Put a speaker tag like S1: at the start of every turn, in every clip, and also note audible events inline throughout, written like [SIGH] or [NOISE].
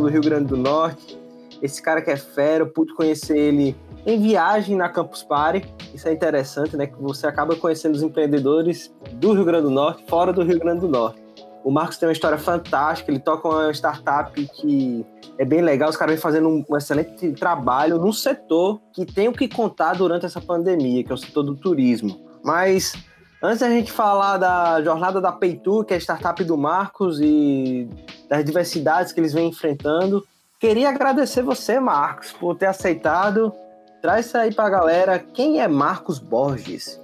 S1: Do Rio Grande do Norte. Esse cara que é fera, eu pude conhecer ele em viagem na Campus Party. Isso é interessante, né? Que você acaba conhecendo os empreendedores do Rio Grande do Norte, fora do Rio Grande do Norte. O Marcos tem uma história fantástica, ele toca uma startup que é bem legal, os caras vêm fazendo um, excelente trabalho num setor que tem o que contar durante essa pandemia, que é o setor do turismo. Mas Antes da gente falar da jornada da Peitu, que é a startup do Marcos, e das diversidades que eles vêm enfrentando, queria agradecer você, Marcos, por ter aceitado. Traz isso aí pra galera. Quem é Marcos Borges?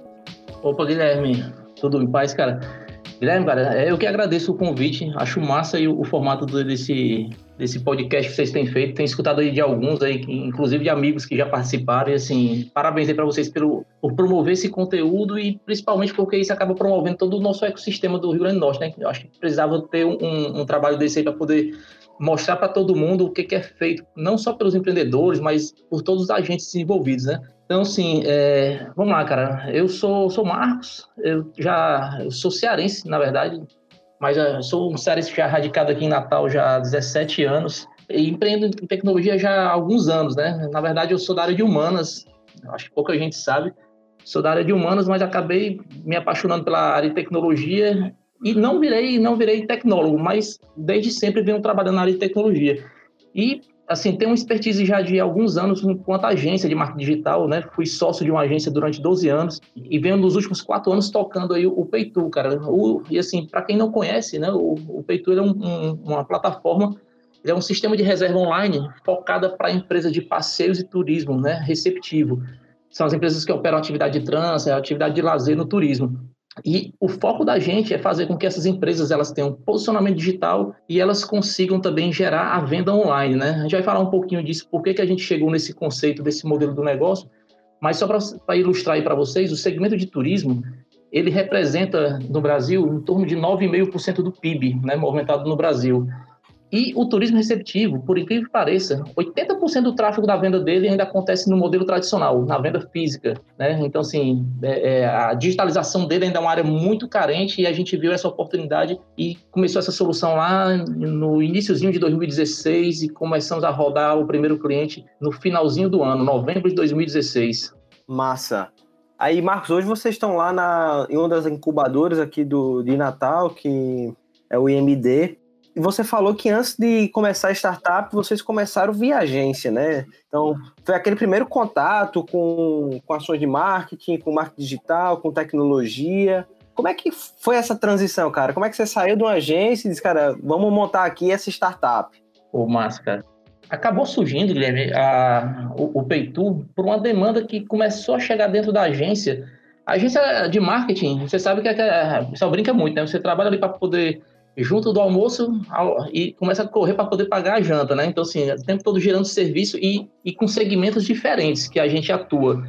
S2: Opa, Guilherme. Tudo em paz, cara? Guilherme, cara, é, eu que agradeço o convite. Acho massa aí o, o formato desse, desse podcast que vocês têm feito. Tenho escutado aí de alguns aí, inclusive de amigos que já participaram. E assim, parabéns aí para vocês pelo, por promover esse conteúdo e principalmente porque isso acaba promovendo todo o nosso ecossistema do Rio Grande do Norte, né? Eu acho que precisava ter um, um trabalho desse aí para poder mostrar para todo mundo o que, que, é feito, não só pelos empreendedores, mas por todos os agentes envolvidos, né? Então, assim, é, vamos lá, cara. Eu sou, sou Marcos, eu já eu sou cearense, na verdade, mas eu sou um cearense já radicado aqui em Natal já há 17 anos e empreendo em tecnologia já há alguns anos, né? Na verdade, eu sou da área de humanas, acho que pouca gente sabe. Sou da área de humanas, mas acabei me apaixonando pela área de tecnologia e não virei, não virei tecnólogo, mas desde sempre venho trabalhando na área de tecnologia. E assim, tenho uma expertise já de alguns anos enquanto agência de marketing digital, né? Fui sócio de uma agência durante 12 anos e venho nos últimos quatro anos tocando aí o Peitu, cara. O, e assim, para quem não conhece, né? O, o Peitu é um, um, uma plataforma, é um sistema de reserva online focada para empresas de passeios e turismo, né? Receptivo. São as empresas que operam atividade de trânsito, atividade de lazer no turismo. E o foco da gente é fazer com que essas empresas elas tenham posicionamento digital e elas consigam também gerar a venda online, né? A gente vai falar um pouquinho disso, por que, que a gente chegou nesse conceito, desse modelo do negócio, mas só para ilustrar aí para vocês, o segmento de turismo, ele representa no Brasil em torno de 9,5% do PIB, né, movimentado no Brasil. E o turismo receptivo, por incrível que pareça, 80% do tráfego da venda dele ainda acontece no modelo tradicional, na venda física. Né? Então, assim, é, é, a digitalização dele ainda é uma área muito carente e a gente viu essa oportunidade e começou essa solução lá no iníciozinho de 2016 e começamos a rodar o primeiro cliente no finalzinho do ano, novembro de 2016.
S1: Massa! Aí, Marcos, hoje vocês estão lá na, em uma das incubadoras aqui do, de Natal, que é o IMD, você falou que antes de começar a startup, vocês começaram via agência, né? Então, foi aquele primeiro contato com, com ações de marketing, com marketing digital, com tecnologia. Como é que foi essa transição, cara? Como é que você saiu de uma agência e disse, cara, vamos montar aqui essa startup?
S2: Ô, Máscara, acabou surgindo, Guilherme, a, o, o Peitu por uma demanda que começou a chegar dentro da agência. A agência de marketing, você sabe que é, o pessoal brinca muito, né? Você trabalha ali para poder junto do almoço e começa a correr para poder pagar a janta, né? Então, assim, o tempo todo gerando serviço e, e com segmentos diferentes que a gente atua.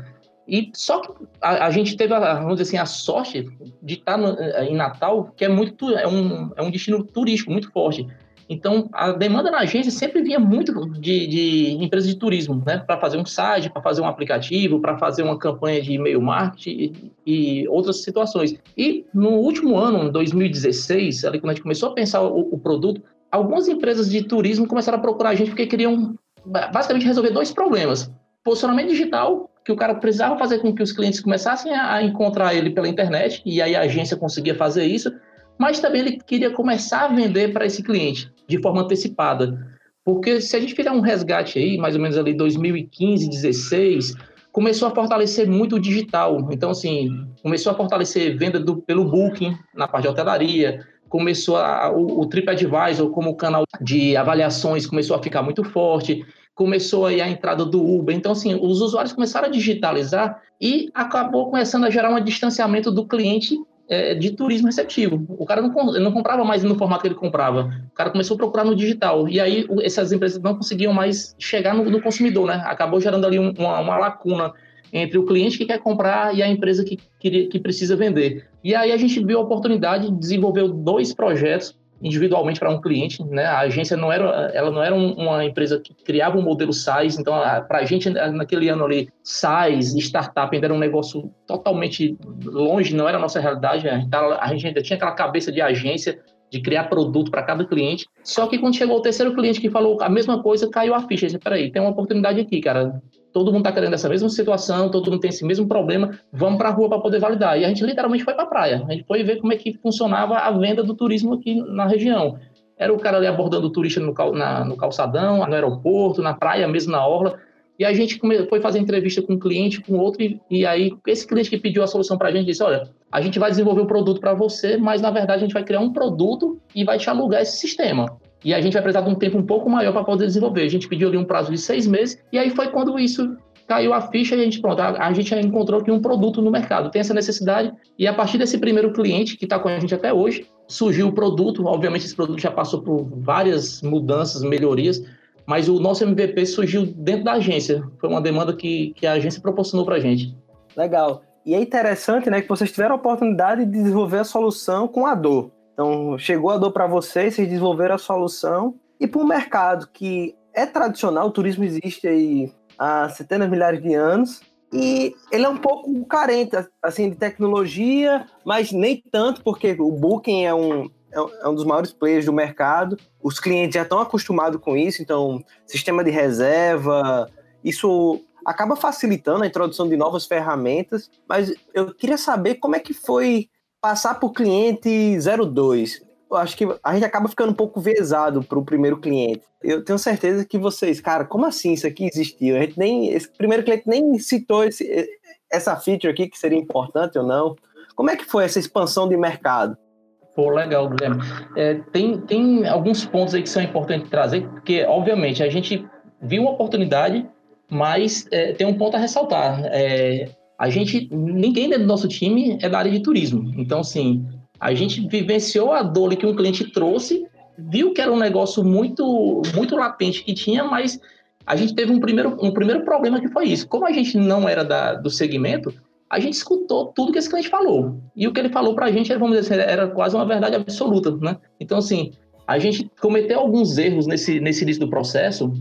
S2: E só que a, a gente teve, a, vamos dizer assim, a sorte de estar no, em Natal, que é muito é um, é um destino turístico muito forte. Então, a demanda na agência sempre vinha muito de, de empresas de turismo, né? Para fazer um site, para fazer um aplicativo, para fazer uma campanha de e-mail marketing e, e, outras situações. E no último ano, em 2016, ali quando a gente começou a pensar o, o produto, algumas empresas de turismo começaram a procurar a gente porque queriam basicamente resolver dois problemas. Posicionamento digital, que o cara precisava fazer com que os clientes começassem a encontrar ele pela internet, e aí a agência conseguia fazer isso, mas também ele queria começar a vender para esse cliente de forma antecipada. Porque se a gente fizer um resgate aí, mais ou menos ali 2015, 16, começou a fortalecer muito o digital. Então, assim, começou a fortalecer venda do, pelo Booking na parte de hotelaria, começou a, o, o TripAdvisor como canal de avaliações começou a ficar muito forte, começou aí a entrada do Uber. Então, assim, os usuários começaram a digitalizar e acabou começando a gerar um distanciamento do cliente é, de turismo receptivo. O cara não, não comprava mais no formato que ele comprava. O cara começou a procurar no digital. E aí essas empresas não conseguiam mais chegar no, no consumidor, né? Acabou gerando ali um, uma, uma, lacuna entre o cliente que quer comprar e a empresa que, que, que precisa vender. E aí a gente viu a oportunidade de desenvolver dois projetos individualmente para um cliente, né? A agência não era, ela não era uma empresa que criava um modelo SaaS, então para a gente naquele ano ali, SaaS, startup ainda era um negócio totalmente longe, não era a nossa realidade, a gente, ainda tinha aquela cabeça de agência, de criar produto para cada cliente. Só que quando chegou o terceiro cliente que falou a mesma coisa, caiu a ficha. Disse, peraí, tem uma oportunidade aqui, cara todo mundo está querendo essa mesma situação, todo mundo tem esse mesmo problema, vamos para a rua para poder validar. E a gente literalmente foi para a praia, a gente foi ver como é que funcionava a venda do turismo aqui na região. Era o cara ali abordando o turista no, cal, na, no calçadão, no aeroporto, na praia, mesmo na orla. E a gente foi fazer entrevista com um cliente, com outro, e, e aí esse cliente que pediu a solução para a gente disse: Olha, a gente vai desenvolver o um produto para você, mas na verdade a gente vai criar um produto e vai te alugar esse sistema. E a gente vai precisar de um tempo um pouco maior para poder desenvolver. A gente pediu ali um prazo de seis meses, e aí foi quando isso caiu a ficha e a gente, pronto, a, a gente encontrou aqui um produto no mercado, tem essa necessidade, e a partir desse primeiro cliente, que está com a gente até hoje, surgiu o produto, obviamente esse produto já passou por várias mudanças, melhorias, mas o nosso MVP surgiu dentro da agência, foi uma demanda que, que a agência proporcionou para a gente.
S1: Legal. E é interessante, né, que vocês tiveram a oportunidade de desenvolver a solução com a dor. Então, chegou a dor para vocês, vocês desenvolveram a solução. E para um mercado que é tradicional, o turismo existe aí há centenas de milhares de anos, e ele é um pouco carente assim de tecnologia, mas nem tanto, porque o Booking é um, é um dos maiores players do mercado. Os clientes já estão acostumados com isso, então sistema de reserva, isso acaba facilitando a introdução de novas ferramentas. Mas eu queria saber como é que foi passar o cliente 02. Eu acho que a gente acaba ficando um pouco vezado para o primeiro cliente. Eu tenho certeza que vocês, cara, como assim isso aqui existiu? A gente nem, esse primeiro cliente nem citou esse, essa feature aqui que seria importante ou não. Como é que foi essa expansão de mercado?
S2: Pô, legal, Guilherme. É, tem, tem alguns pontos aí que são importantes trazer, porque, obviamente, a gente viu uma oportunidade, mas é, tem um ponto a ressaltar. É, a gente, ninguém dentro do nosso time é da área de turismo. Então, assim, a gente vivenciou a dor que um cliente trouxe, viu que era um negócio muito, muito latente que tinha, mas a gente teve um primeiro, um primeiro problema que foi isso. Como a gente não era da, do segmento, a gente escutou tudo que esse cliente falou. E o que ele falou para a gente, vamos dizer assim, era quase uma verdade absoluta, né? Então, assim, a gente cometeu alguns erros nesse, nesse início do processo,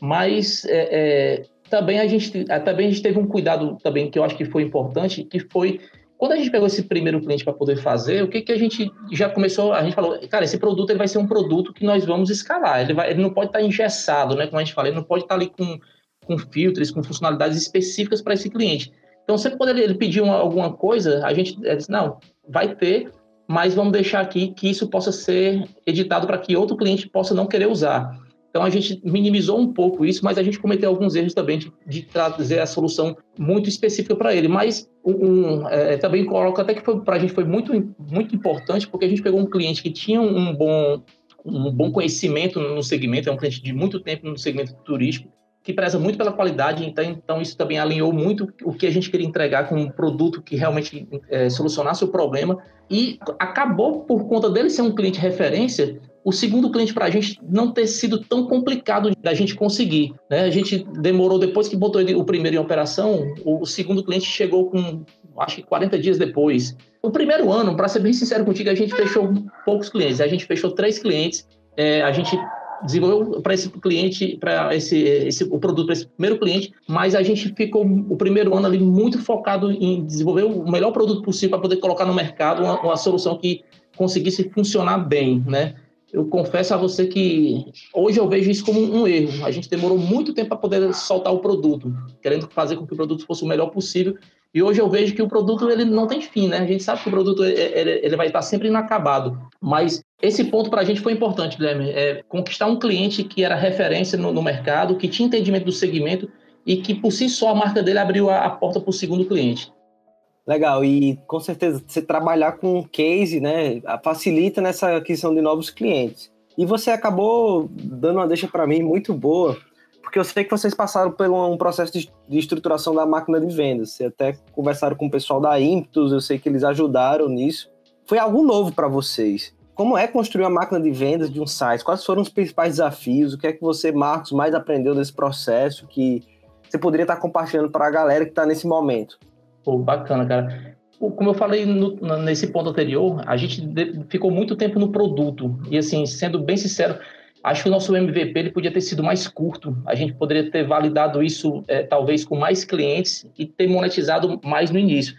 S2: mas é, é, também a gente também a gente teve um cuidado também que eu acho que foi importante, que foi quando a gente pegou esse primeiro cliente para poder fazer, o que, que a gente já começou? A gente falou, cara, esse produto ele vai ser um produto que nós vamos escalar. Ele, vai, ele não pode estar tá engessado, né? Como a gente fala, ele não pode estar tá ali com, com filtros, com funcionalidades específicas para esse cliente. Então, sempre quando ele, ele pedir uma, alguma coisa, a gente disse, não, vai ter, mas vamos deixar aqui que isso possa ser editado para que outro cliente possa não querer usar. Então a gente minimizou um pouco isso, mas a gente cometeu alguns erros também de, de trazer a solução muito específica para ele. Mas um, é, também coloco até que para a gente foi muito, muito importante, porque a gente pegou um cliente que tinha um bom, um bom conhecimento no segmento, é um cliente de muito tempo no segmento turístico, que preza muito pela qualidade, então, então isso também alinhou muito o que a gente queria entregar com um produto que realmente é, solucionasse o problema. E acabou, por conta dele ser um cliente referência, o segundo cliente para a gente não ter sido tão complicado da gente conseguir. Né? A gente demorou, depois que botou o primeiro em operação, o, segundo cliente chegou com, acho que 40 dias depois. O primeiro ano, para ser bem sincero contigo, a gente fechou poucos clientes. A gente fechou três clientes é, a gente desenvolveu para esse cliente, para esse, esse o produto para esse primeiro cliente, mas a gente ficou o primeiro ano ali muito focado em desenvolver o melhor produto possível para poder colocar no mercado uma, uma solução que conseguisse funcionar bem, né? Eu confesso a você que hoje eu vejo isso como um erro. A gente demorou muito tempo para poder soltar o produto, querendo fazer com que o produto fosse o melhor possível. E hoje eu vejo que o produto ele não tem fim, né? A gente sabe que o produto ele, ele vai estar sempre inacabado. Mas esse ponto para a gente foi importante, Guilherme. É conquistar um cliente que era referência no, no, mercado, que tinha entendimento do segmento e que por si só a marca dele abriu a, a porta para o segundo cliente.
S1: Legal, e com certeza você trabalhar com case, né, facilita nessa aquisição de novos clientes. E você acabou dando uma deixa para mim muito boa, porque eu sei que vocês passaram por um processo de, estruturação da máquina de vendas. Você até conversaram com o pessoal da Impetus, eu sei que eles ajudaram nisso. Foi algo novo para vocês. Como é construir uma máquina de vendas de um site? Quais foram os principais desafios? O que é que você, Marcos, mais aprendeu desse processo que você poderia estar compartilhando para a galera que está nesse momento?
S2: Pô, bacana, cara. Como eu falei no, nesse ponto anterior, a gente ficou muito tempo no produto. E, assim, sendo bem sincero, acho que o nosso MVP ele podia ter sido mais curto. A gente poderia ter validado isso, é, talvez, com mais clientes e ter monetizado mais no início.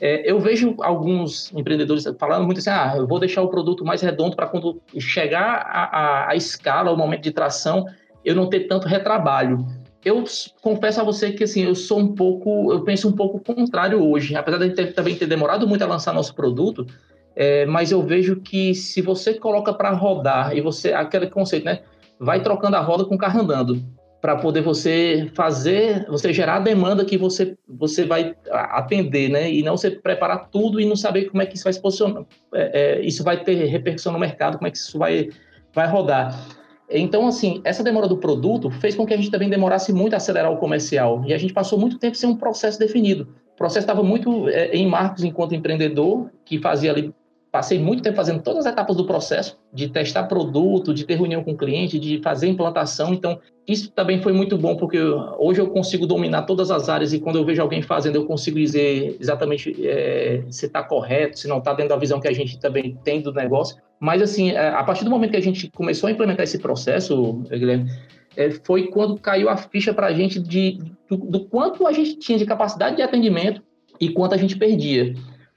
S2: É, eu vejo alguns empreendedores falando muito assim: ah, eu vou deixar o produto mais redondo para quando chegar a, a, a escala, o momento de tração, eu não ter tanto retrabalho eu confesso a você que assim, eu sou um pouco, eu penso um pouco contrário hoje, apesar de ter, também ter demorado muito a lançar nosso produto, é, mas eu vejo que se você coloca para rodar e você aquele conceito, né, vai trocando a roda com o carro andando para poder você fazer, você gerar a demanda que você você vai atender, né, e não você preparar tudo e não saber como é que isso vai se posicionar, é, é, isso vai ter repercussão no mercado, como é que isso vai vai rodar. Então, assim, essa demora do produto fez com que a gente também demorasse muito a acelerar o comercial. E a gente passou muito tempo sem um processo definido. O processo estava muito é, em Marcos enquanto empreendedor, que fazia ali passei muito tempo fazendo todas as etapas do processo, de testar produto, de ter reunião com o cliente, de fazer implantação. Então, isso também foi muito bom, porque hoje eu consigo dominar todas as áreas e quando eu vejo alguém fazendo, eu consigo dizer exatamente é, se está correto, se não está dentro da visão que a gente também tem do negócio. Mas, assim, é, a partir do momento que a gente começou a implementar esse processo, Guilherme, é, foi quando caiu a ficha para a gente de, do, do quanto a gente tinha de capacidade de atendimento e quanto a gente perdia.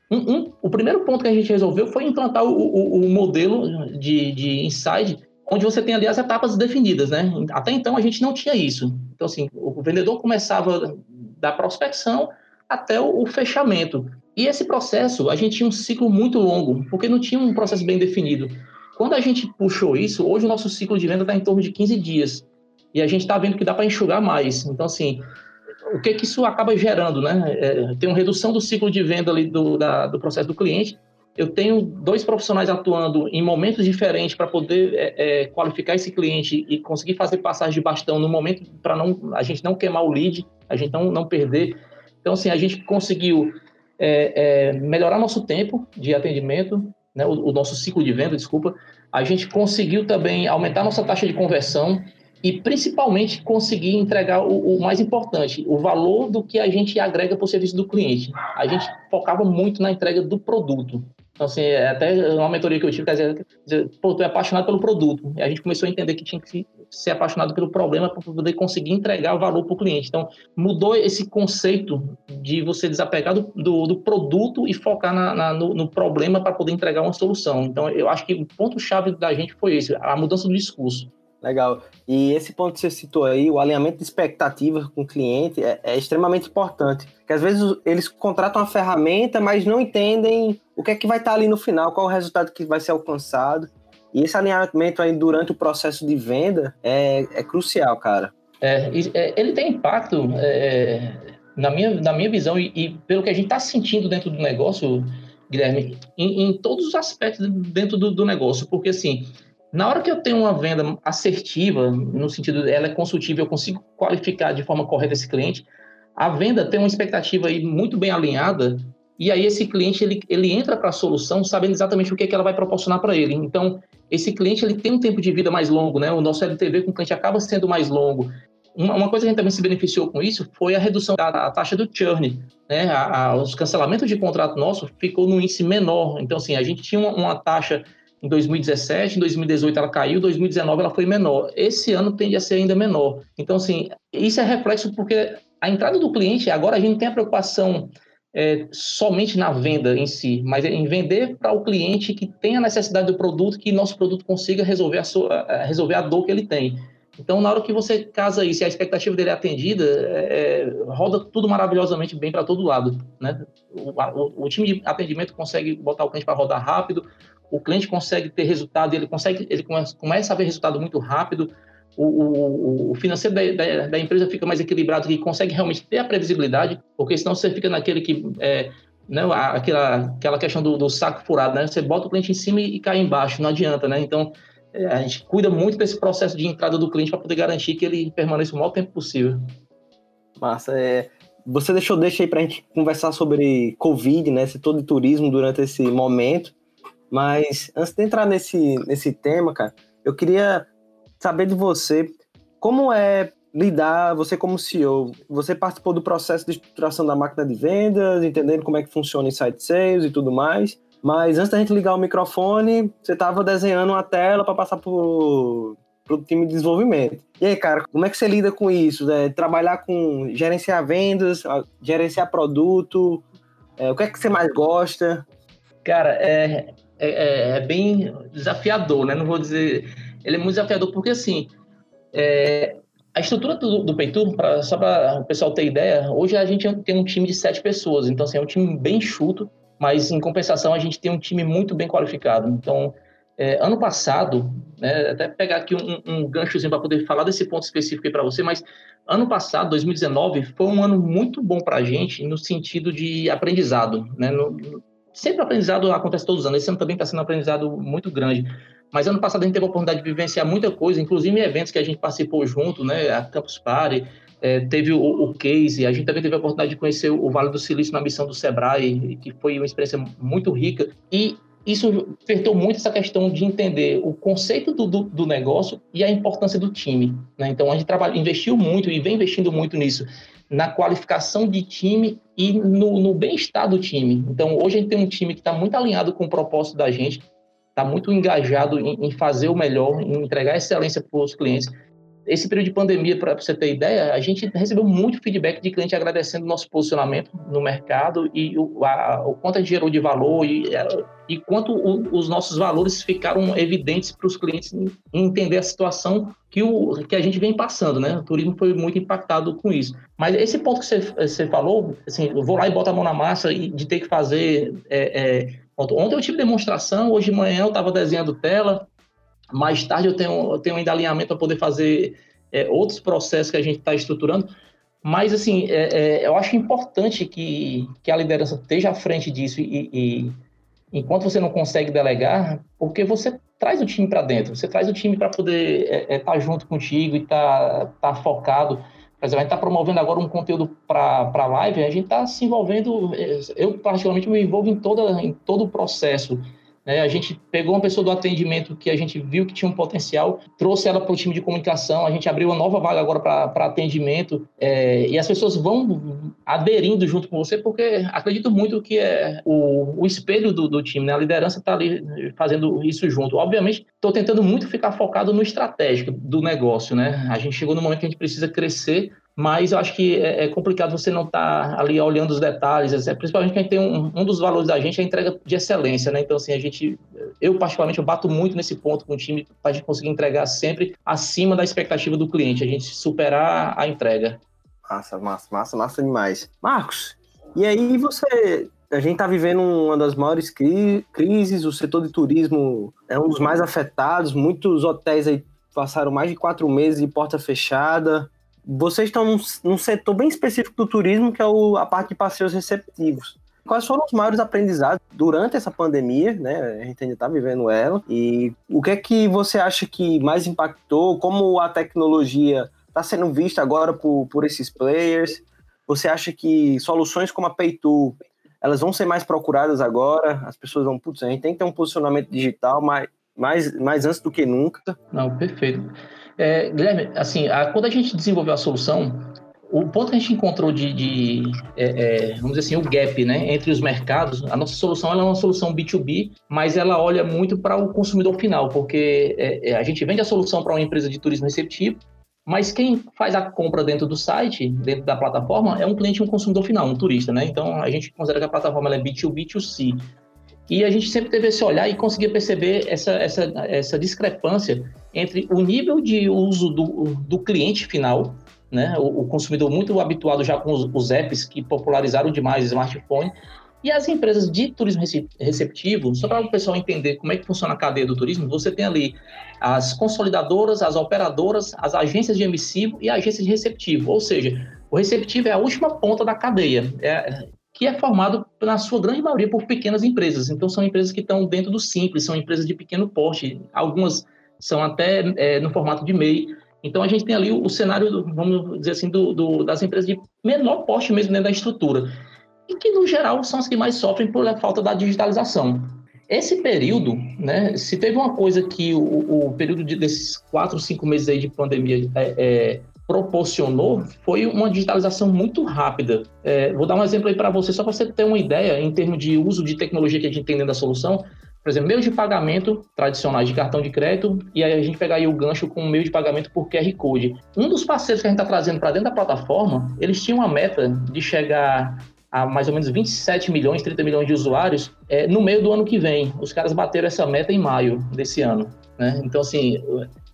S2: Um, um, o primeiro ponto que a gente resolveu foi implantar o, o, o modelo de, de inside, onde você tem ali as etapas definidas, né? Até então a gente não tinha isso. Então, assim, o vendedor começava da prospecção até o fechamento. E esse processo, a gente tinha um ciclo muito longo, porque não tinha um processo bem definido. Quando a gente puxou isso, hoje o nosso ciclo de venda está em torno de 15 dias. E a gente está vendo que dá para enxugar mais. Então, assim, o que que isso acaba gerando, né? É, tem uma redução do ciclo de venda ali do, da, do processo do cliente. Eu tenho dois profissionais atuando em momentos diferentes para poder é, é, qualificar esse cliente e conseguir fazer passagem de bastão no momento para não a gente não queimar o lead, a gente não, não perder. Então, assim, a gente conseguiu é, é, melhorar nosso tempo de atendimento, né, o, o nosso ciclo de venda, desculpa. A gente conseguiu também aumentar nossa taxa de conversão e principalmente conseguir entregar o, o, mais importante, o valor do que a gente agrega para o serviço do cliente. A gente focava muito na entrega do produto. Então, assim, é até uma mentoria que eu tive, dizer pô, tu é apaixonado pelo produto. E a gente começou a entender que tinha que ser apaixonado pelo problema para poder conseguir entregar o valor para o cliente. Então, mudou esse conceito de você desapegar do, do, do produto e focar na, na, no, no, problema para poder entregar uma solução. Então, eu acho que o ponto-chave da gente foi esse, a mudança do discurso.
S1: Legal. E esse ponto que você citou aí, o alinhamento de expectativas com o cliente, é, é, extremamente importante. Porque às vezes eles contratam uma ferramenta, mas não entendem o que é que vai estar ali no final, qual o resultado que vai ser alcançado. E esse alinhamento aí durante o processo de venda é, é crucial, cara.
S2: É, é ele tem impacto, é, na, minha, na minha visão, e, e pelo que a gente está sentindo dentro do negócio, Guilherme, em, em todos os aspectos dentro do, do negócio. Porque assim na hora que eu tenho uma venda assertiva, no sentido ela é consultiva, eu consigo qualificar de forma correta esse cliente, a venda tem uma expectativa aí muito bem alinhada, e aí esse cliente ele, ele entra para a solução sabendo exatamente o que, é que ela vai proporcionar para ele. Então, esse cliente ele tem um tempo de vida mais longo, né? O nosso LTV com o cliente acaba sendo mais longo. Uma, uma coisa que a gente também se beneficiou com isso foi a redução da, da taxa do churn. Né? A, a, os cancelamentos de contrato nosso ficou no índice menor. Então, assim, a gente tinha uma, uma taxa em 2017, em 2018 ela caiu, em 2019 ela foi menor. Esse ano tende a ser ainda menor. Então, assim, isso é reflexo porque a entrada do cliente, agora a gente tem a preocupação é, somente na venda em si, mas em vender para o cliente que tem a necessidade do produto, que nosso produto consiga resolver a, sua, resolver a dor que ele tem. Então, na hora que você casa isso e a expectativa dele é atendida, é, é roda tudo maravilhosamente bem para todo lado. Né? O, o, o, time de atendimento consegue botar o cliente para rodar rápido, o cliente consegue ter resultado, ele consegue, ele começa a ver resultado muito rápido, o, o, o financeiro da, da, da, empresa fica mais equilibrado, que consegue realmente ter a previsibilidade, porque senão você fica naquele que é, né, aquela, aquela questão do, do, saco furado, né? Você bota o cliente em cima e, cai embaixo, não adianta, né? Então, é, a gente cuida muito desse processo de entrada do cliente para poder garantir que ele permaneça o maior tempo possível.
S1: Massa, é, você deixou deixa aí para a gente conversar sobre Covid, né, setor de turismo durante esse momento, mas antes de entrar nesse, nesse tema, cara, eu queria saber de você como é lidar, você como CEO, você participou do processo de estruturação da máquina de vendas, entendendo como é que funciona o site sales e tudo mais, mas antes da gente ligar o microfone, você estava desenhando uma tela para passar pro, pro time de desenvolvimento. E aí, cara, como é que você lida com isso? É, trabalhar com gerenciar vendas, gerenciar produto, é, o que é que você mais gosta?
S2: Cara, é, é, é, bem desafiador, né? Não vou dizer. Ele é muito desafiador porque, assim, é, a estrutura do, do Peitur, pra, só para o pessoal ter ideia, hoje a gente tem um time de sete pessoas, então, assim, é um time bem chuto mas em compensação a gente tem um time muito bem qualificado. Então, é, ano passado, né, até pegar aqui um, um ganchozinho para poder falar desse ponto específico para você, mas ano passado, 2019, foi um ano muito bom para a gente no sentido de aprendizado. Né? No, sempre aprendizado acontece todos os anos, esse ano também está sendo um aprendizado muito grande. Mas ano passado a gente teve a oportunidade de vivenciar muita coisa, inclusive em eventos que a gente participou junto, né, a Campus Party, é, teve o, o, case, a gente também teve a oportunidade de conhecer o Vale do Silício na missão do Sebrae, que foi uma experiência muito rica. E isso apertou muito essa questão de entender o conceito do, do, do negócio e a importância do time. Né? Então, a gente trabalha, investiu muito e vem investindo muito nisso, na qualificação de time e no, no bem-estar do time. Então, hoje a gente tem um time que está muito alinhado com o propósito da gente, está muito engajado em, em fazer o melhor, em entregar excelência para os clientes esse período de pandemia, para você ter ideia, a gente recebeu muito feedback de cliente agradecendo o nosso posicionamento no mercado e o, a, o quanto a gente gerou de valor e, e quanto o, os nossos valores ficaram evidentes para os clientes entender a situação que, o, que a gente vem passando, né? O turismo foi muito impactado com isso. Mas esse ponto que você, você falou, assim, eu vou lá e boto a mão na massa e de ter que fazer... É, é, ontem eu tive demonstração, hoje de manhã eu estava desenhando tela, mais tarde eu tenho, eu tenho ainda alinhamento para poder fazer é, outros processos que a gente está estruturando. Mas, assim, é, é, eu acho importante que, que a liderança esteja à frente disso e, e enquanto você não consegue delegar, porque você traz o time para dentro, você traz o time para poder estar é, é, tá junto contigo e estar tá, tá focado. Por exemplo, a gente está promovendo agora um conteúdo para a live, a gente está se envolvendo, é, eu particularmente me envolvo em, toda, em todo o processo? A gente pegou uma pessoa do atendimento que a gente viu que tinha um potencial, trouxe ela para o time de comunicação, a gente abriu uma nova vaga agora para atendimento, é, e as pessoas vão aderindo junto com você, porque acredito muito que é o, o espelho do, do time, né? a liderança está ali fazendo isso junto. Obviamente, estou tentando muito ficar focado no estratégico do negócio. Né? A gente chegou no momento que a gente precisa crescer mas eu acho que é, é complicado você não estar tá ali olhando os detalhes, é, principalmente que a gente tem um, um dos valores da gente é a entrega de excelência, né? Então, assim, a gente, eu particularmente, eu bato muito nesse ponto com o time para a gente conseguir entregar sempre acima da expectativa do cliente, a gente superar a entrega.
S1: Massa, massa, massa, massa demais. Marcos, e aí você a gente está vivendo uma das maiores cri crises, o setor de turismo é um dos mais afetados, muitos hotéis aí passaram mais de quatro meses de porta fechada, vocês estão num, num, setor bem específico do turismo, que é o, a parte de passeios receptivos. Quais foram os maiores aprendizados durante essa pandemia, né? A gente ainda está vivendo ela. E o que é que você acha que mais impactou? Como a tecnologia está sendo vista agora por, por esses players? Você acha que soluções como a Paytool, elas vão ser mais procuradas agora? As pessoas vão, putz, a gente tem que ter um posicionamento digital mais, mais, mais antes do que nunca.
S2: Não, perfeito. É, Guilherme, assim, a, quando a gente desenvolveu a solução, o ponto que a gente encontrou de, de é, é, vamos dizer assim, o gap né, entre os mercados, a nossa solução é uma solução B2B, mas ela olha muito para o consumidor final, porque é, é a gente vende a solução para uma empresa de turismo receptivo, mas quem faz a compra dentro do site, dentro da plataforma, é um cliente, um consumidor final, um turista, né? Então a gente considera que a plataforma é B2B, B2C. E a gente sempre teve esse olhar e conseguia perceber essa, essa, essa discrepância entre o nível de uso do, do cliente final né? O, o, consumidor muito habituado já com os, os, apps que popularizaram demais o smartphone. E as empresas de turismo receptivo, só para o pessoal entender como é que funciona a cadeia do turismo, você tem ali as consolidadoras, as operadoras, as agências de emissivo e a agência de receptivo. Ou seja, o receptivo é a última ponta da cadeia, é, que é formado, na sua grande maioria, por pequenas empresas. Então, são empresas que estão dentro do simples, são empresas de pequeno porte, algumas são até é, no formato de MEI. Então a gente tem ali o, o cenário, vamos dizer assim, do, do, das empresas de menor porte mesmo dentro da estrutura, e que no geral são as que mais sofrem por falta da digitalização. Esse período, né, se teve uma coisa que o, o período de, desses quatro, cinco meses aí de pandemia é, é, proporcionou, foi uma digitalização muito rápida. É, vou dar um exemplo aí para você, só para você ter uma ideia em termos de uso de tecnologia que a gente tem dentro da solução por exemplo, meios de pagamento tradicionais de cartão de crédito, e aí a gente pegar aí o gancho com o meio de pagamento por QR Code. Um dos parceiros que a gente está trazendo para dentro da plataforma, eles tinham uma meta de chegar a mais ou menos 27 milhões, 30 milhões de usuários é, no meio do ano que vem. Os caras bateram essa meta em maio desse ano. Né? Então, assim,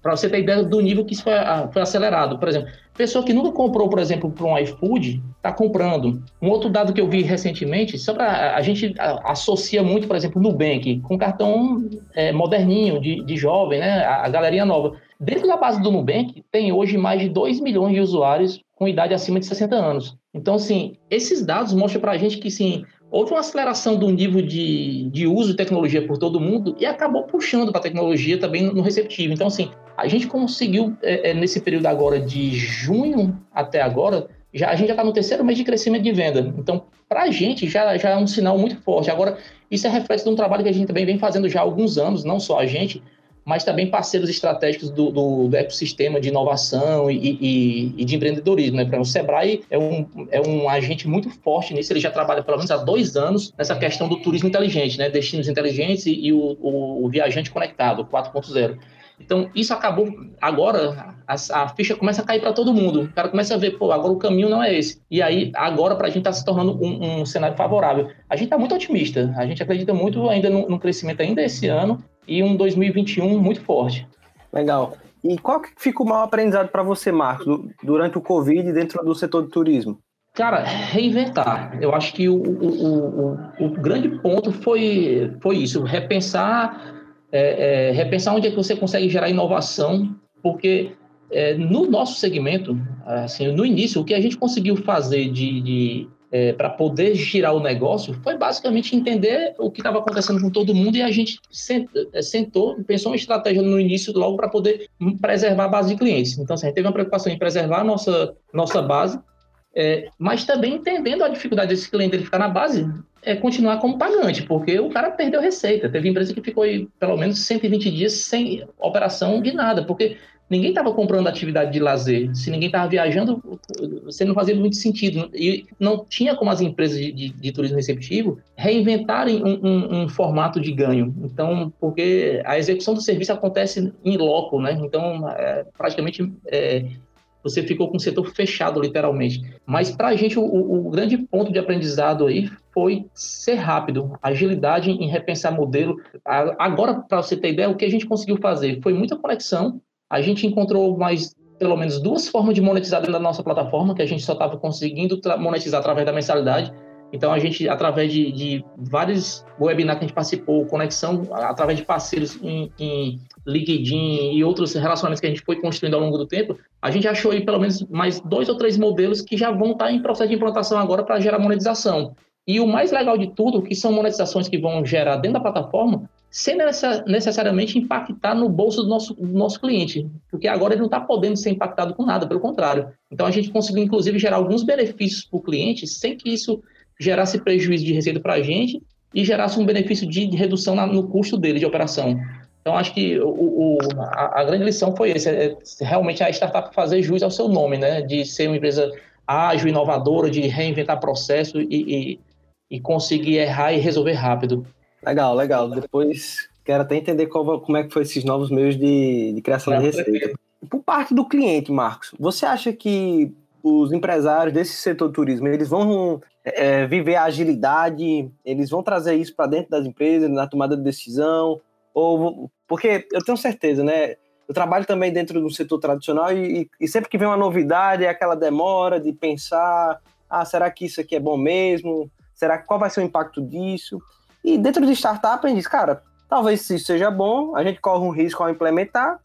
S2: para você ter ideia do nível que isso foi, foi acelerado. Por exemplo, Pessoa que nunca comprou, por exemplo, para um iFood, está comprando. Um outro dado que eu vi recentemente, só para a gente associa muito, por exemplo, Nubank, com cartão é, moderninho, de, de jovem, né? A, a nova. Dentro da base do Nubank, tem hoje mais de 2 milhões de usuários com idade acima de 60 anos. Então, assim, esses dados mostram para a gente que, sim, houve uma aceleração do nível de, de uso de tecnologia por todo mundo e acabou puxando para a tecnologia também no receptivo. Então, assim, a gente conseguiu, é, é, nesse período agora de junho até agora, já, a gente já está no terceiro mês de crescimento de venda. Então, para a gente, já, já é um sinal muito forte. Agora, isso é reflexo de um trabalho que a gente também vem fazendo já há alguns anos, não só a gente, mas também parceiros estratégicos do, do, do ecossistema de inovação e, e, e, de empreendedorismo. Né? O Sebrae é um, é um agente muito forte nisso, ele já trabalha pelo menos há dois anos nessa questão do turismo inteligente, né? destinos inteligentes e, e o, o, o viajante conectado, 4.0. Então, isso acabou. Agora, a, a ficha começa a cair para todo mundo. O cara começa a ver, pô, agora o caminho não é esse. E aí, agora, para a gente está se tornando um, um, cenário favorável. A gente está muito otimista. A gente acredita muito ainda no, no crescimento ainda esse ano e um 2021 muito forte.
S1: Legal. E qual que fica o maior aprendizado para você, Marcos, durante o Covid dentro do setor do turismo?
S2: Cara, reinventar. Eu acho que o, o, o, o grande ponto foi, foi isso, repensar é, é, repensar onde é que você consegue gerar inovação, porque é, no nosso segmento, assim, no início, o que a gente conseguiu fazer de, de é, para poder girar o negócio foi basicamente entender o que estava acontecendo com todo mundo e a gente é, sentou, pensou uma estratégia no início logo para poder preservar a base de clientes. Então, assim, a gente teve uma preocupação em preservar a nossa, nossa base, é, mas também entendendo a dificuldade desse cliente ele ficar na base, é continuar como pagante, porque o cara perdeu receita. Teve empresa que ficou aí, pelo menos 120 dias sem operação de nada, porque ninguém estava comprando atividade de lazer. Se ninguém estava viajando, você não fazia muito sentido. E não tinha como as empresas de, de, de turismo receptivo reinventarem um, um, um, formato de ganho. Então, porque a execução do serviço acontece em loco, né? Então, é, praticamente é, você ficou com o setor fechado, literalmente. Mas para a gente, o, o, grande ponto de aprendizado aí foi ser rápido, agilidade em repensar modelo. Agora, para você ter ideia, o que a gente conseguiu fazer foi muita conexão. A gente encontrou mais pelo menos duas formas de monetizar dentro da nossa plataforma, que a gente só estava conseguindo monetizar através da mensalidade. Então, a gente, através de, de vários webinars que a gente participou, conexão através de parceiros em, em LinkedIn e outros relacionamentos que a gente foi construindo ao longo do tempo, a gente achou aí pelo menos mais dois ou três modelos que já vão estar em processo de implantação agora para gerar monetização. E o mais legal de tudo, que são monetizações que vão gerar dentro da plataforma, sem necessariamente impactar no bolso do nosso, do nosso cliente, porque agora ele não está podendo ser impactado com nada, pelo contrário. Então a gente conseguiu, inclusive, gerar alguns benefícios para o cliente sem que isso gerasse prejuízo de receita para a gente e gerasse um benefício de redução no custo dele de operação. Então, acho que o, o a, a, grande lição foi essa, é realmente a startup fazer jus ao seu nome, né? De ser uma empresa ágil, inovadora, de reinventar processo e, e, e conseguir errar e resolver rápido.
S1: Legal, legal. Depois quero até entender qual, como é que foi esses novos meios de, de criação de receita. Por parte do cliente, Marcos, você acha que os empresários desse setor turismo, eles vão é, viver a agilidade, eles vão trazer isso para dentro das empresas, na tomada de decisão, ou porque eu tenho certeza, né? Eu trabalho também dentro do setor tradicional e, e, sempre que vem uma novidade é aquela demora de pensar, ah, será que isso aqui é bom mesmo? Será qual vai ser o impacto disso? E dentro de startup a gente diz, cara, talvez isso seja bom, a gente corre um risco ao implementar,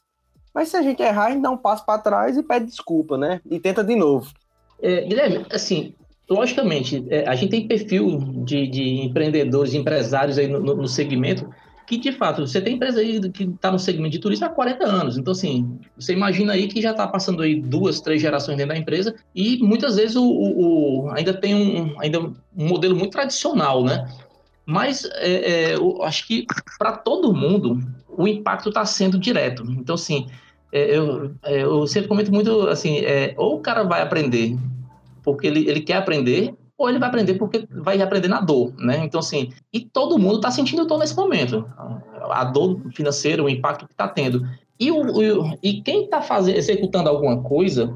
S1: mas se a gente errar, a gente dá um passo para trás e pede desculpa, né? E tenta de novo.
S2: É, Guilherme, assim, logicamente, é, a gente tem perfil de, de empreendedores, de empresários aí no, no, segmento, que de fato, você tem empresa aí que está no segmento de turismo há 40 anos. Então, assim, você imagina aí que já está passando aí duas, três gerações dentro da empresa e muitas vezes o, o, o ainda tem um, ainda um modelo muito tradicional, né? Mas é, é, eu acho que para todo mundo o impacto está sendo direto. Então, assim, é, eu, é, eu sempre comento muito assim, é, ou o cara vai aprender porque ele, ele quer aprender, ou ele vai aprender porque vai aprender na dor, né? Então, assim, e todo mundo está sentindo dor nesse momento. A dor financeira, o impacto que está tendo. E, o, o, e quem está executando alguma coisa,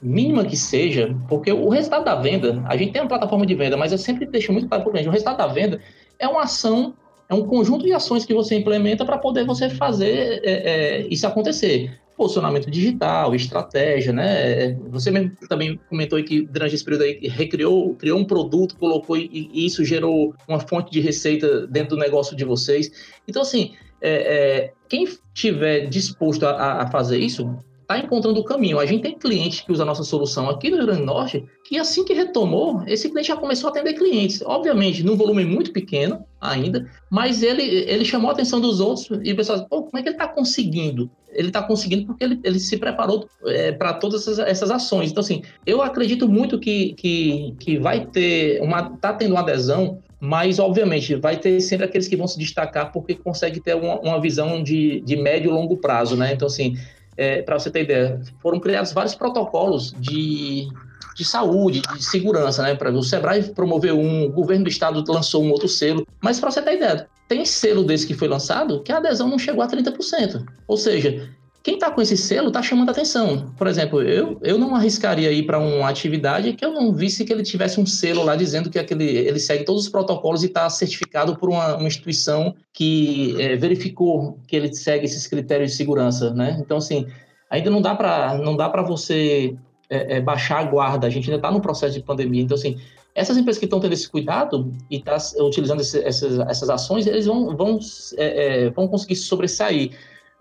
S2: mínima que seja, porque o resultado da venda, a gente tem uma plataforma de venda, mas eu sempre deixo muito claro para o cliente, o resultado da venda é uma ação, é um conjunto de ações que você implementa para poder você fazer é, é, isso acontecer posicionamento digital, estratégia, né? Você mesmo também comentou que durante esse período aí recriou, criou um produto, colocou e, e isso gerou uma fonte de receita dentro do negócio de vocês. Então, assim, é, é, quem tiver disposto a, a fazer isso, está encontrando o caminho. A gente tem cliente que usa a nossa solução aqui no Rio Grande do Norte, que assim que retomou, esse cliente já começou a atender clientes. Obviamente, num volume muito pequeno ainda, mas ele, ele chamou a atenção dos outros e o pessoal, pô, como é que ele está conseguindo? Ele está conseguindo porque ele, ele se preparou é, para todas essas, essas, ações. Então, assim, eu acredito muito que, que, que vai ter uma. está tendo uma adesão mas obviamente vai ter sempre aqueles que vão se destacar porque conseguem ter uma, uma visão de, de médio e longo prazo, né? Então, assim, é, para você ter ideia, foram criados vários protocolos de, de saúde, de segurança, né? Para o Sebrae promoveu um, o governo do estado lançou um outro selo, mas para você ter ideia, tem selo desse que foi lançado que a adesão não chegou a 30%. Ou seja, quem está com esse selo está chamando atenção. Por exemplo, eu, eu não arriscaria ir para uma atividade que eu não visse que ele tivesse um selo lá dizendo que aquele, ele segue todos os protocolos e está certificado por uma, uma instituição que é, verificou que ele segue esses critérios de segurança, né? Então, assim, ainda não dá para não dá para você é, é, baixar a guarda. A gente ainda está no processo de pandemia. Então, assim, essas empresas que estão tendo esse cuidado e estão tá utilizando esse, essas, essas ações, eles vão, vão, é, é, vão conseguir se sobressair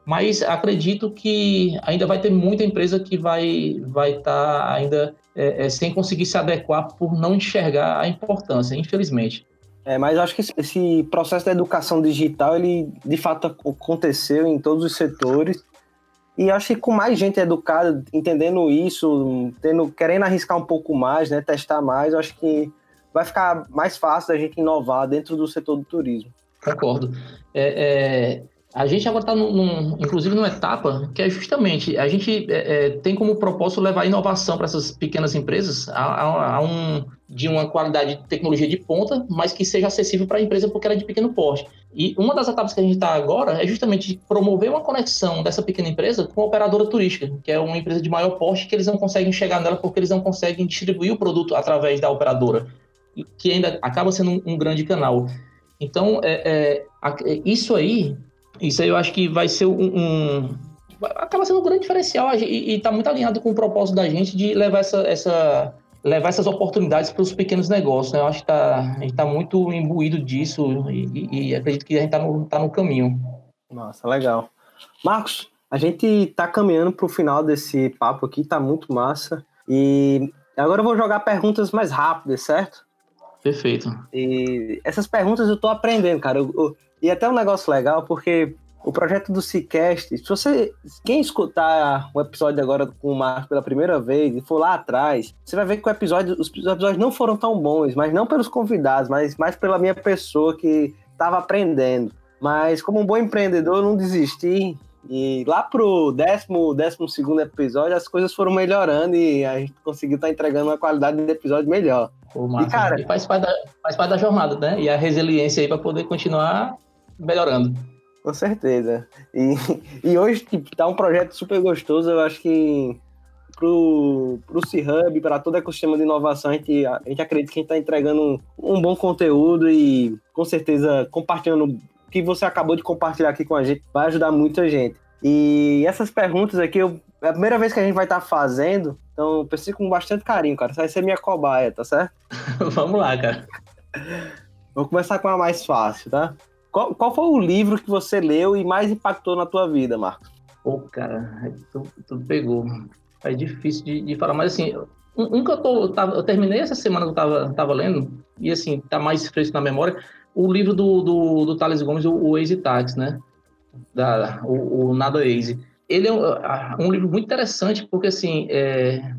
S2: mas acredito que ainda vai ter muita empresa que vai vai estar tá ainda é, é, sem conseguir se adequar por não enxergar a importância, infelizmente.
S1: É, mas acho que esse processo da educação digital, ele de fato aconteceu em todos os setores. E acho que com mais gente educada, entendendo isso, tendo, querendo arriscar um pouco mais, né, testar mais, acho que vai ficar mais fácil da gente inovar dentro do setor do turismo.
S2: Concordo. É, é, a gente agora está, inclusive, numa etapa que é justamente a gente é, é, tem como propósito levar inovação para essas pequenas empresas a, a, a, um, de uma qualidade de tecnologia de ponta, mas que seja acessível para a empresa porque ela é de pequeno porte. E uma das etapas que a gente está agora é justamente promover uma conexão dessa pequena empresa com a operadora turística, que é uma empresa de maior porte que eles não conseguem chegar nela porque eles não conseguem distribuir o produto através da operadora, que ainda acaba sendo um, um grande canal. Então, é, é, isso aí isso aí eu acho que vai ser um. um acaba sendo um grande diferencial e está muito alinhado com o propósito da gente de levar, essa, essa, levar essas oportunidades para os pequenos negócios. Né? Eu acho que tá, a gente está muito imbuído disso e, e, acredito que a gente está no, tá no caminho.
S1: Nossa, legal. Marcos, a gente está caminhando para o final desse papo aqui, está muito massa. E agora eu vou jogar perguntas mais rápidas, certo?
S2: Perfeito.
S1: E essas perguntas eu estou aprendendo, cara. Eu, eu, e até um negócio legal, porque o projeto do Cicast, se você. Quem escutar o episódio agora com o Marco pela primeira vez e for lá atrás, você vai ver que o episódio, os episódios não foram tão bons, mas não pelos convidados, mas mais pela minha pessoa que estava aprendendo. Mas como um bom empreendedor, eu não desisti E lá pro décimo, décimo segundo episódio, as coisas foram melhorando e a gente conseguiu estar tá entregando uma qualidade de episódio melhor.
S2: Pô, massa, e, cara, e faz, parte da, faz parte da jornada, né? E a resiliência aí para poder continuar melhorando.
S1: Com certeza. E, e hoje, tipo, tá um projeto super gostoso. Eu acho que pro, pro C-Hub, para todo o ecossistema de inovação, a gente, a gente acredita que a gente está entregando um, bom conteúdo e com certeza compartilhando o que você acabou de compartilhar aqui com a gente vai ajudar muita gente. E essas perguntas aqui, eu, é a primeira vez que a gente vai estar tá fazendo, então eu pensei com bastante carinho, cara. Você vai ser minha cobaia, tá certo? [LAUGHS]
S2: Vamos lá, cara.
S1: Vou começar com a mais fácil, tá? Qual, qual foi o livro que você leu e mais impactou na tua vida, Marcos?
S2: Pô, cara, tu, tu pegou. É difícil de, de, falar, mas assim, um, um que eu, tô, eu, tava, eu, terminei essa semana que eu tava, tava lendo, e assim, tá mais fresco na memória, o livro do, do, do Thales Gomes, o, o Easy Tax, né? Da, o, o Nada Easy. Ele é um, um, livro muito interessante, porque assim, é,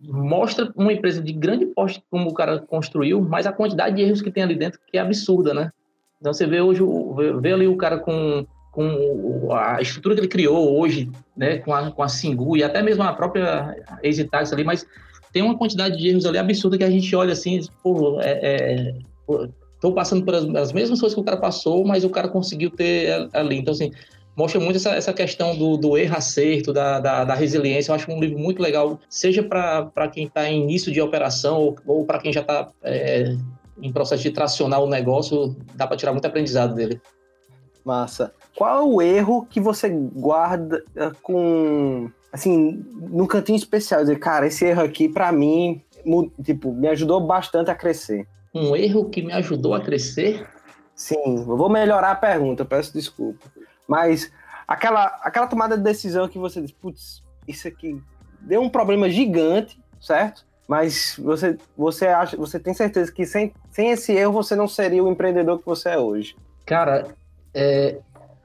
S2: mostra uma empresa de grande porte como o cara construiu, mas a quantidade de erros que tem ali dentro que é absurda, né? Então você vê hoje, vê ali o cara com, com a estrutura que ele criou hoje, né, com a, com a Singu e até mesmo a própria Exitax ali, mas tem uma quantidade de erros ali absurda que a gente olha assim, pô, é, é, tô passando pelas as mesmas coisas que o cara passou, mas o cara conseguiu ter ali. Então, assim, mostra muito essa, essa questão do, do erro-acerto, da, da, da, resiliência. Eu acho um livro muito legal, seja para quem está em início de operação ou, ou para quem já está é, em processo de tracionar o negócio, dá para tirar muito aprendizado dele.
S1: Massa. Qual é o erro que você guarda com, assim, num cantinho especial? Dizer, cara, esse erro aqui, para mim, tipo, me ajudou bastante a crescer.
S2: Um erro que me ajudou a crescer?
S1: Sim, eu vou melhorar a pergunta, peço desculpa. Mas aquela, aquela tomada de decisão que você diz, putz, isso aqui deu um problema gigante, certo? Mas você, você acha, você tem certeza que sem, sem esse erro você não seria o empreendedor que você é hoje?
S2: Cara, é,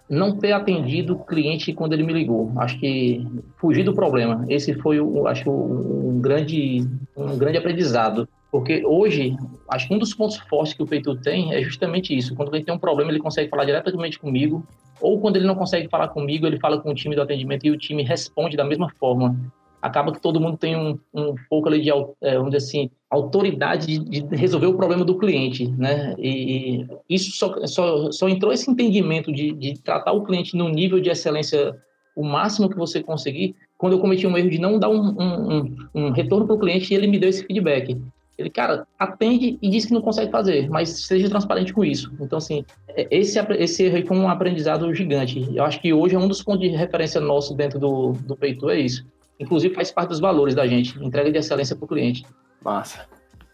S2: não ter atendido o cliente quando ele me ligou. Acho que fugir do problema. Esse foi, o, acho, um grande, um grande aprendizado. Porque hoje, acho que um dos pontos fortes que o Peitu tem é justamente isso. Quando ele tem um problema, ele consegue falar diretamente comigo. Ou quando ele não consegue falar comigo, ele fala com o time do atendimento e o time responde da mesma forma acaba que todo mundo tem um, um pouco ali de, é, vamos dizer assim, autoridade de, de, resolver o problema do cliente, né? E, isso só, só, só entrou esse entendimento de, de tratar o cliente no nível de excelência o máximo que você conseguir, quando eu cometi um erro de não dar um, um, um retorno para o cliente e ele me deu esse feedback. Ele, cara, atende e diz que não consegue fazer, mas seja transparente com isso. Então, assim, é, esse, esse erro foi um aprendizado gigante. Eu acho que hoje é um dos pontos de referência nosso dentro do, do Peito, é isso Inclusive faz parte dos valores da gente, entrega de excelência para o cliente.
S1: Massa.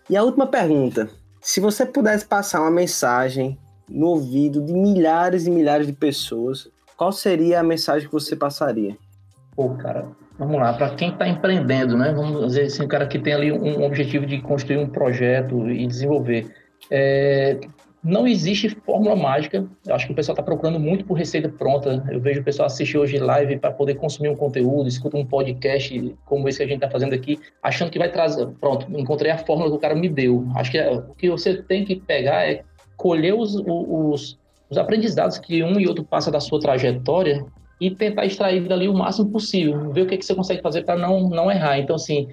S1: E a última pergunta: se você pudesse passar uma mensagem no ouvido de milhares e milhares de pessoas, qual seria a mensagem que você passaria?
S2: Pô, cara, vamos lá, para quem está empreendendo, né? Vamos dizer assim, um cara que tem ali um objetivo de construir um projeto e desenvolver. É, não existe fórmula mágica. Eu acho que o pessoal está procurando muito por receita pronta. Eu vejo o pessoal assistir hoje live para poder consumir um conteúdo, escuta um podcast como esse que a gente está fazendo aqui, achando que vai trazer. Pronto, encontrei a fórmula que o cara me deu. Acho que é, o que você tem que pegar é colher os, os, os aprendizados que um e outro passa da sua trajetória e tentar extrair dali o máximo possível, ver o que, que você consegue fazer para não, não errar. Então, assim,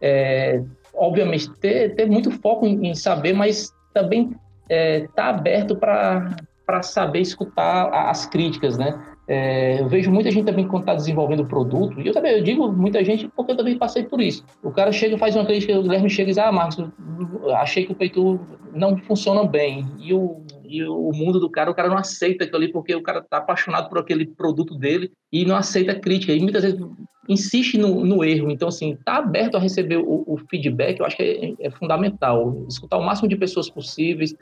S2: é, obviamente, ter, ter muito foco em, em saber, mas também é, tá aberto para saber escutar as críticas, né? É, eu vejo muita gente também quando está desenvolvendo o produto, e eu também eu digo muita gente porque eu também passei por isso. O cara chega, faz uma crítica, o Guilherme chega e diz: Ah, Marcos, achei que o peito não funciona bem. E o, e o mundo do cara, o cara não aceita aquilo ali porque o cara está apaixonado por aquele produto dele e não aceita crítica. E muitas vezes insiste no, no erro. Então, assim, tá aberto a receber o, o feedback, eu acho que é, é, fundamental. Escutar o máximo de pessoas possíveis,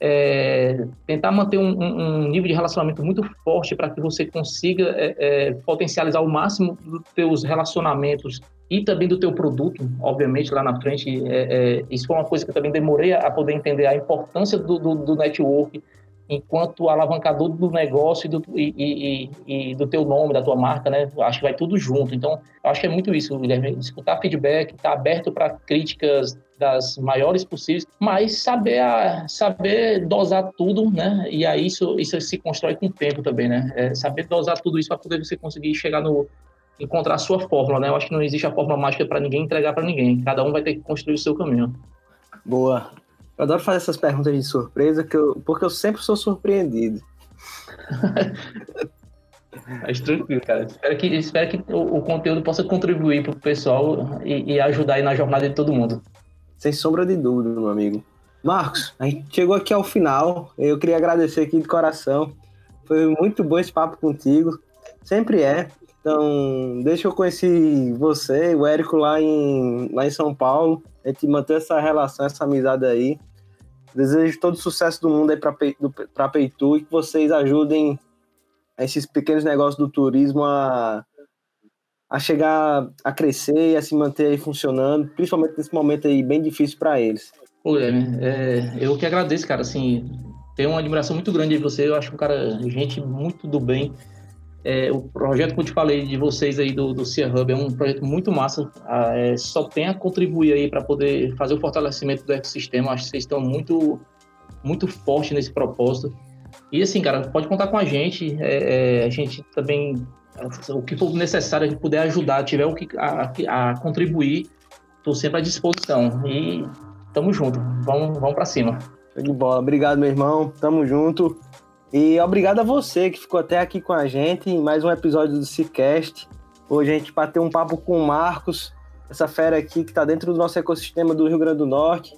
S2: é, tentar manter um, um, nível de relacionamento muito forte para que você consiga é, é, potencializar o máximo dos teus relacionamentos e também do teu produto, obviamente, lá na frente. É, é, isso foi uma coisa que eu também demorei a poder entender a importância do, do, do network enquanto alavancador do negócio e do, e, e, e, do teu nome, da tua marca, né? Acho que vai tudo junto. Então, acho que é muito isso, Guilherme. Escutar feedback, estar tá aberto para críticas das maiores possíveis, mas saber, saber dosar tudo, né? E aí isso, isso se constrói com o tempo também, né? É saber dosar tudo isso para poder você conseguir chegar no encontrar a sua fórmula, né? Eu acho que não existe a fórmula mágica para ninguém entregar para ninguém. Cada um vai ter que construir o seu caminho.
S1: Boa. Eu adoro fazer essas perguntas de surpresa, que eu, porque eu sempre sou surpreendido. [LAUGHS]
S2: Mas tranquilo, cara. Espero que, espero que o, o conteúdo possa contribuir para o pessoal e, e, ajudar aí na jornada de todo mundo.
S1: Sem sombra de dúvida, meu amigo. Marcos, a gente chegou aqui ao final. Eu queria agradecer aqui de coração. Foi muito bom esse papo contigo. Sempre é. Então, desde que eu conheci você, o Érico lá em, lá em São Paulo, a gente manter essa relação, essa amizade aí. Desejo todo o sucesso do mundo aí para Peitu e que vocês ajudem esses pequenos negócios do turismo a, a chegar a crescer e a se manter aí funcionando, principalmente nesse momento aí bem difícil para eles.
S2: Pô, é, eu que agradeço, cara, assim, tenho uma admiração muito grande de você, eu acho um cara, gente muito do bem, é, o projeto que eu te falei de vocês aí do, do Cia Hub é um projeto muito massa. Ah, é, só tem a contribuir aí para poder fazer o fortalecimento do ecossistema. Acho que vocês estão muito, muito forte nesse propósito. E assim, cara, pode contar com a gente. É, é a gente também, o que for necessário, a gente puder ajudar, tiver o que a, a contribuir, estou sempre à disposição. E tamo junto. Vamos, vamos para cima.
S1: De bola. Obrigado, meu irmão. Tamo junto. E obrigado a você que ficou até aqui com a gente em mais um episódio do Cicast. Hoje a gente bateu um papo com o Marcos, essa fera aqui que está dentro do nosso ecossistema do Rio Grande do Norte.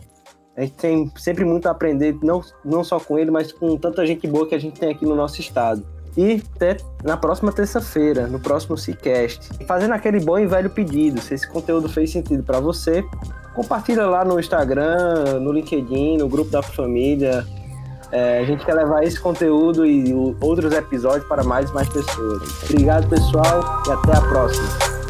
S1: A gente tem sempre muito a aprender, não, não só com ele, mas com tanta gente boa que a gente tem aqui no nosso estado. E até na próxima terça-feira, no próximo Cicast. Fazendo aquele bom e velho pedido, se esse conteúdo fez sentido para você, compartilha lá no Instagram, no LinkedIn, no grupo da família, é, a gente quer levar esse conteúdo e outros episódios para mais e mais pessoas. Obrigado, pessoal, e até a próxima.